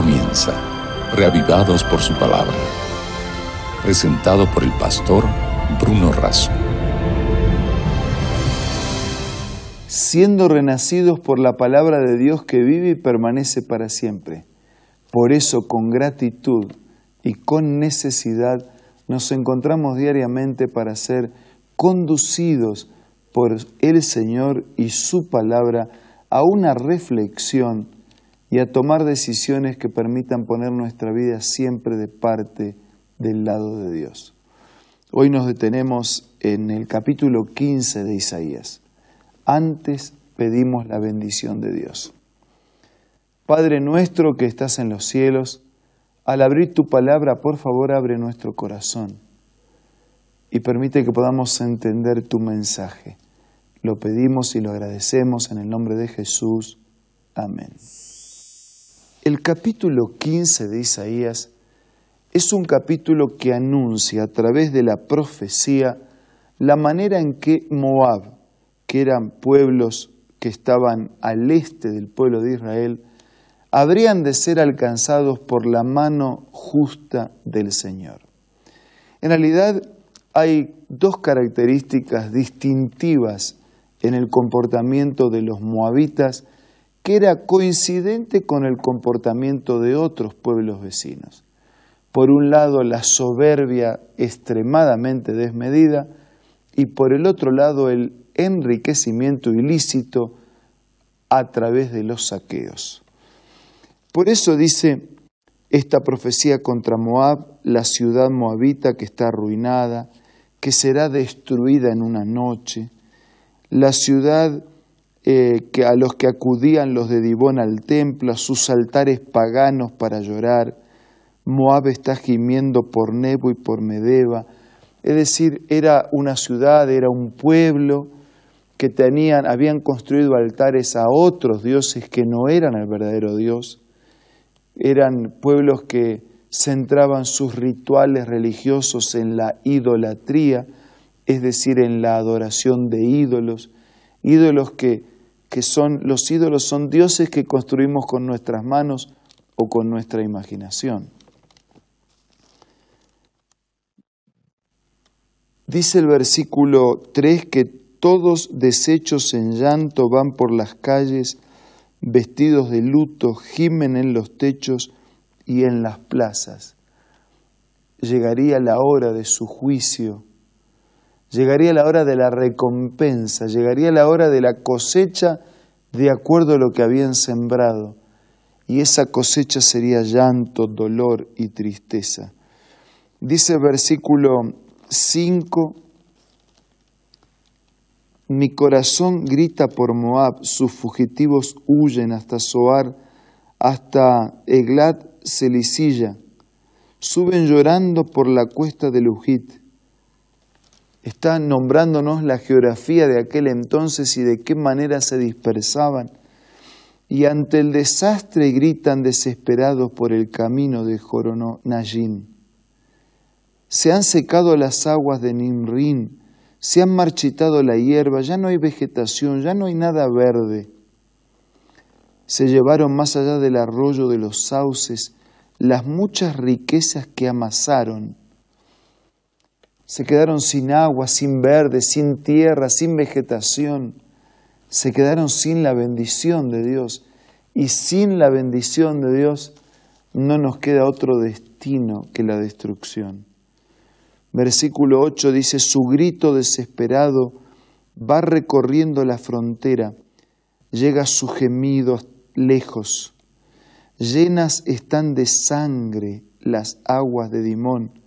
comienza, reavivados por su palabra. Presentado por el pastor Bruno Razo. Siendo renacidos por la palabra de Dios que vive y permanece para siempre. Por eso, con gratitud y con necesidad, nos encontramos diariamente para ser conducidos por el Señor y su palabra a una reflexión y a tomar decisiones que permitan poner nuestra vida siempre de parte del lado de Dios. Hoy nos detenemos en el capítulo 15 de Isaías. Antes pedimos la bendición de Dios. Padre nuestro que estás en los cielos, al abrir tu palabra, por favor, abre nuestro corazón y permite que podamos entender tu mensaje. Lo pedimos y lo agradecemos en el nombre de Jesús. Amén. El capítulo 15 de Isaías es un capítulo que anuncia a través de la profecía la manera en que Moab, que eran pueblos que estaban al este del pueblo de Israel, habrían de ser alcanzados por la mano justa del Señor. En realidad hay dos características distintivas en el comportamiento de los moabitas que era coincidente con el comportamiento de otros pueblos vecinos. Por un lado, la soberbia extremadamente desmedida y por el otro lado, el enriquecimiento ilícito a través de los saqueos. Por eso dice esta profecía contra Moab, la ciudad moabita que está arruinada, que será destruida en una noche, la ciudad eh, que a los que acudían los de Dibón al templo, a sus altares paganos para llorar. Moab está gimiendo por Nebo y por Medeba. Es decir, era una ciudad, era un pueblo que tenían, habían construido altares a otros dioses que no eran el verdadero Dios. Eran pueblos que centraban sus rituales religiosos en la idolatría, es decir, en la adoración de ídolos, ídolos que que son los ídolos son dioses que construimos con nuestras manos o con nuestra imaginación. Dice el versículo 3 que todos deshechos en llanto van por las calles, vestidos de luto, gimen en los techos y en las plazas. Llegaría la hora de su juicio Llegaría la hora de la recompensa, llegaría la hora de la cosecha de acuerdo a lo que habían sembrado. Y esa cosecha sería llanto, dolor y tristeza. Dice versículo 5, mi corazón grita por Moab, sus fugitivos huyen hasta Zoar, hasta Eglat Celicilla, suben llorando por la cuesta de Lujit está nombrándonos la geografía de aquel entonces y de qué manera se dispersaban. Y ante el desastre gritan desesperados por el camino de Joronayim. Se han secado las aguas de Nimrin, se han marchitado la hierba, ya no hay vegetación, ya no hay nada verde. Se llevaron más allá del arroyo de los sauces las muchas riquezas que amasaron se quedaron sin agua, sin verde, sin tierra, sin vegetación. Se quedaron sin la bendición de Dios. Y sin la bendición de Dios no nos queda otro destino que la destrucción. Versículo 8 dice, su grito desesperado va recorriendo la frontera, llega su gemido lejos. Llenas están de sangre las aguas de Dimón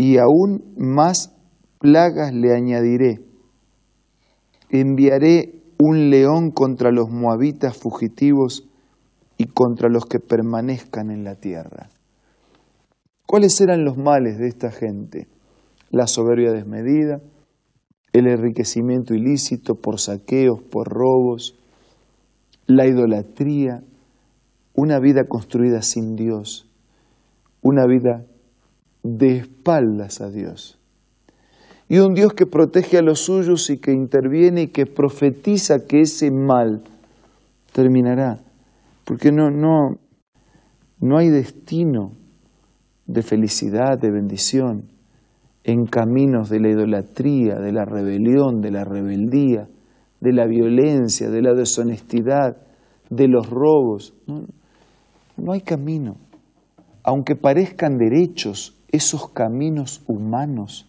y aún más plagas le añadiré. Enviaré un león contra los moabitas fugitivos y contra los que permanezcan en la tierra. ¿Cuáles eran los males de esta gente? La soberbia desmedida, el enriquecimiento ilícito por saqueos, por robos, la idolatría, una vida construida sin Dios, una vida de espaldas a Dios. Y un Dios que protege a los suyos y que interviene y que profetiza que ese mal terminará. Porque no, no, No hay destino de felicidad, de bendición, en caminos de la idolatría, de la rebelión, de la rebeldía, de la violencia, de la deshonestidad, de los robos. No, no hay camino. Aunque parezcan derechos, esos caminos humanos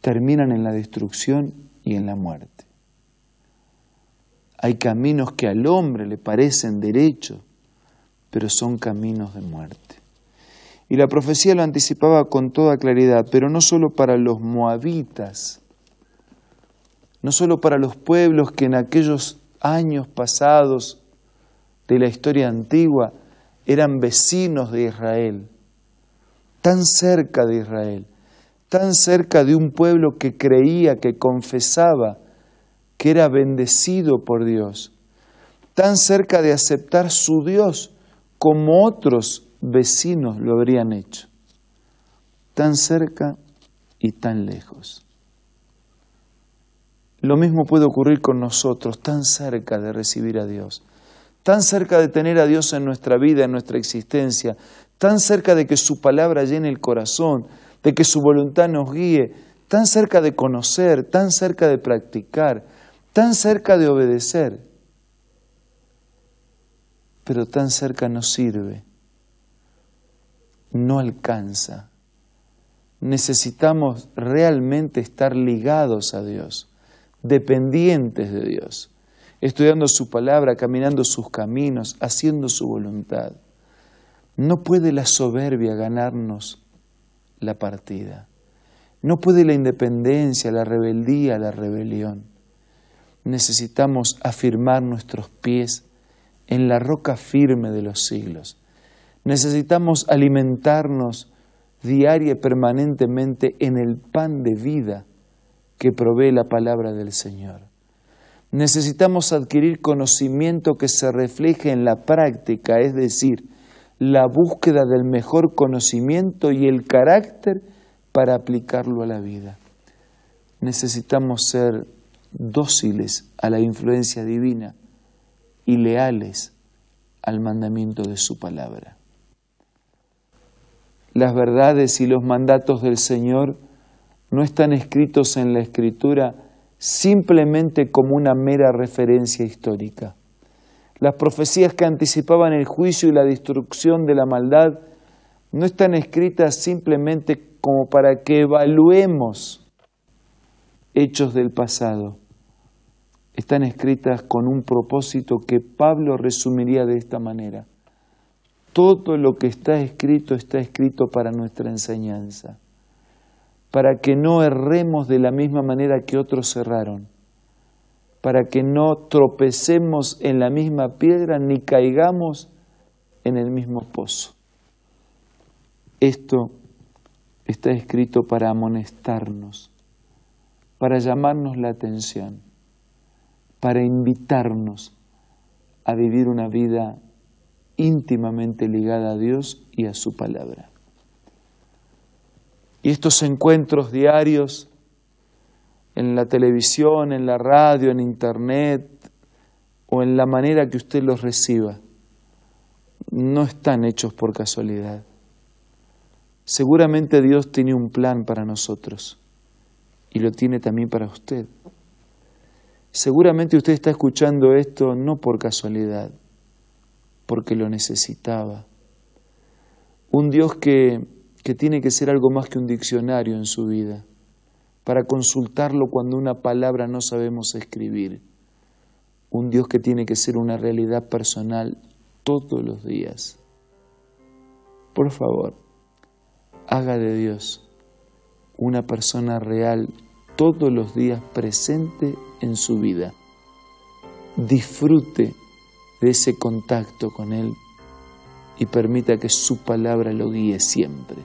terminan en la destrucción y en la muerte. Hay caminos que al hombre le parecen derechos, pero son caminos de muerte. Y la profecía lo anticipaba con toda claridad, pero no solo para los moabitas, no solo para los pueblos que en aquellos años pasados de la historia antigua eran vecinos de Israel, tan cerca de Israel, tan cerca de un pueblo que creía, que confesaba que era bendecido por Dios, tan cerca de aceptar su Dios como otros vecinos lo habrían hecho, tan cerca y tan lejos. Lo mismo puede ocurrir con nosotros, tan cerca de recibir a Dios, tan cerca de tener a Dios en nuestra vida, en nuestra existencia, tan cerca de que su palabra llene el corazón, de que su voluntad nos guíe, tan cerca de conocer, tan cerca de practicar, tan cerca de obedecer, pero tan cerca no sirve, no alcanza. Necesitamos realmente estar ligados a Dios, dependientes de Dios, estudiando su palabra, caminando sus caminos, haciendo su voluntad. No puede la soberbia ganarnos la partida. No puede la independencia, la rebeldía, la rebelión. Necesitamos afirmar nuestros pies en la roca firme de los siglos. Necesitamos alimentarnos diaria y permanentemente en el pan de vida que provee la palabra del Señor. Necesitamos adquirir conocimiento que se refleje en la práctica, es decir, la búsqueda del mejor conocimiento y el carácter para aplicarlo a la vida. Necesitamos ser dóciles a la influencia divina y leales al mandamiento de su palabra. Las verdades y los mandatos del Señor no están escritos en la Escritura simplemente como una mera referencia histórica. Las profecías que anticipaban el juicio y la destrucción de la maldad no están escritas simplemente como para que evaluemos hechos del pasado. Están escritas con un propósito que Pablo resumiría de esta manera. Todo lo que está escrito está escrito para nuestra enseñanza, para que no erremos de la misma manera que otros erraron para que no tropecemos en la misma piedra ni caigamos en el mismo pozo. Esto está escrito para amonestarnos, para llamarnos la atención, para invitarnos a vivir una vida íntimamente ligada a Dios y a su palabra. Y estos encuentros diarios en la televisión, en la radio, en internet o en la manera que usted los reciba, no están hechos por casualidad. Seguramente Dios tiene un plan para nosotros y lo tiene también para usted. Seguramente usted está escuchando esto no por casualidad, porque lo necesitaba. Un Dios que, que tiene que ser algo más que un diccionario en su vida para consultarlo cuando una palabra no sabemos escribir. Un Dios que tiene que ser una realidad personal todos los días. Por favor, haga de Dios una persona real todos los días presente en su vida. Disfrute de ese contacto con Él y permita que su palabra lo guíe siempre.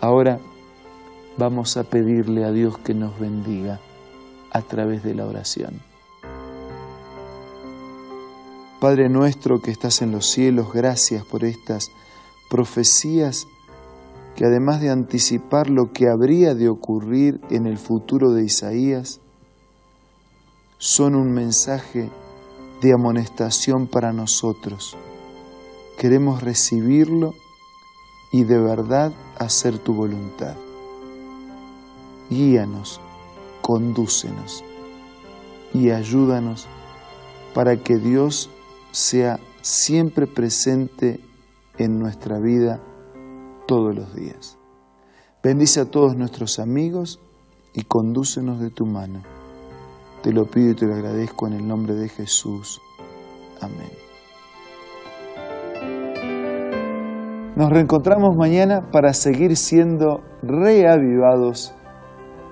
Ahora, vamos a pedirle a Dios que nos bendiga a través de la oración. Padre nuestro que estás en los cielos, gracias por estas profecías que además de anticipar lo que habría de ocurrir en el futuro de Isaías, son un mensaje de amonestación para nosotros, Queremos recibirlo y de verdad hacer tu voluntad. Guíanos, condúcenos y ayúdanos para que Dios sea siempre presente en nuestra vida todos los días. Bendice a todos nuestros amigos y condúcenos de tu mano. Te lo pido y te lo agradezco en el nombre de Jesús. Amén. Nos reencontramos mañana para seguir siendo reavivados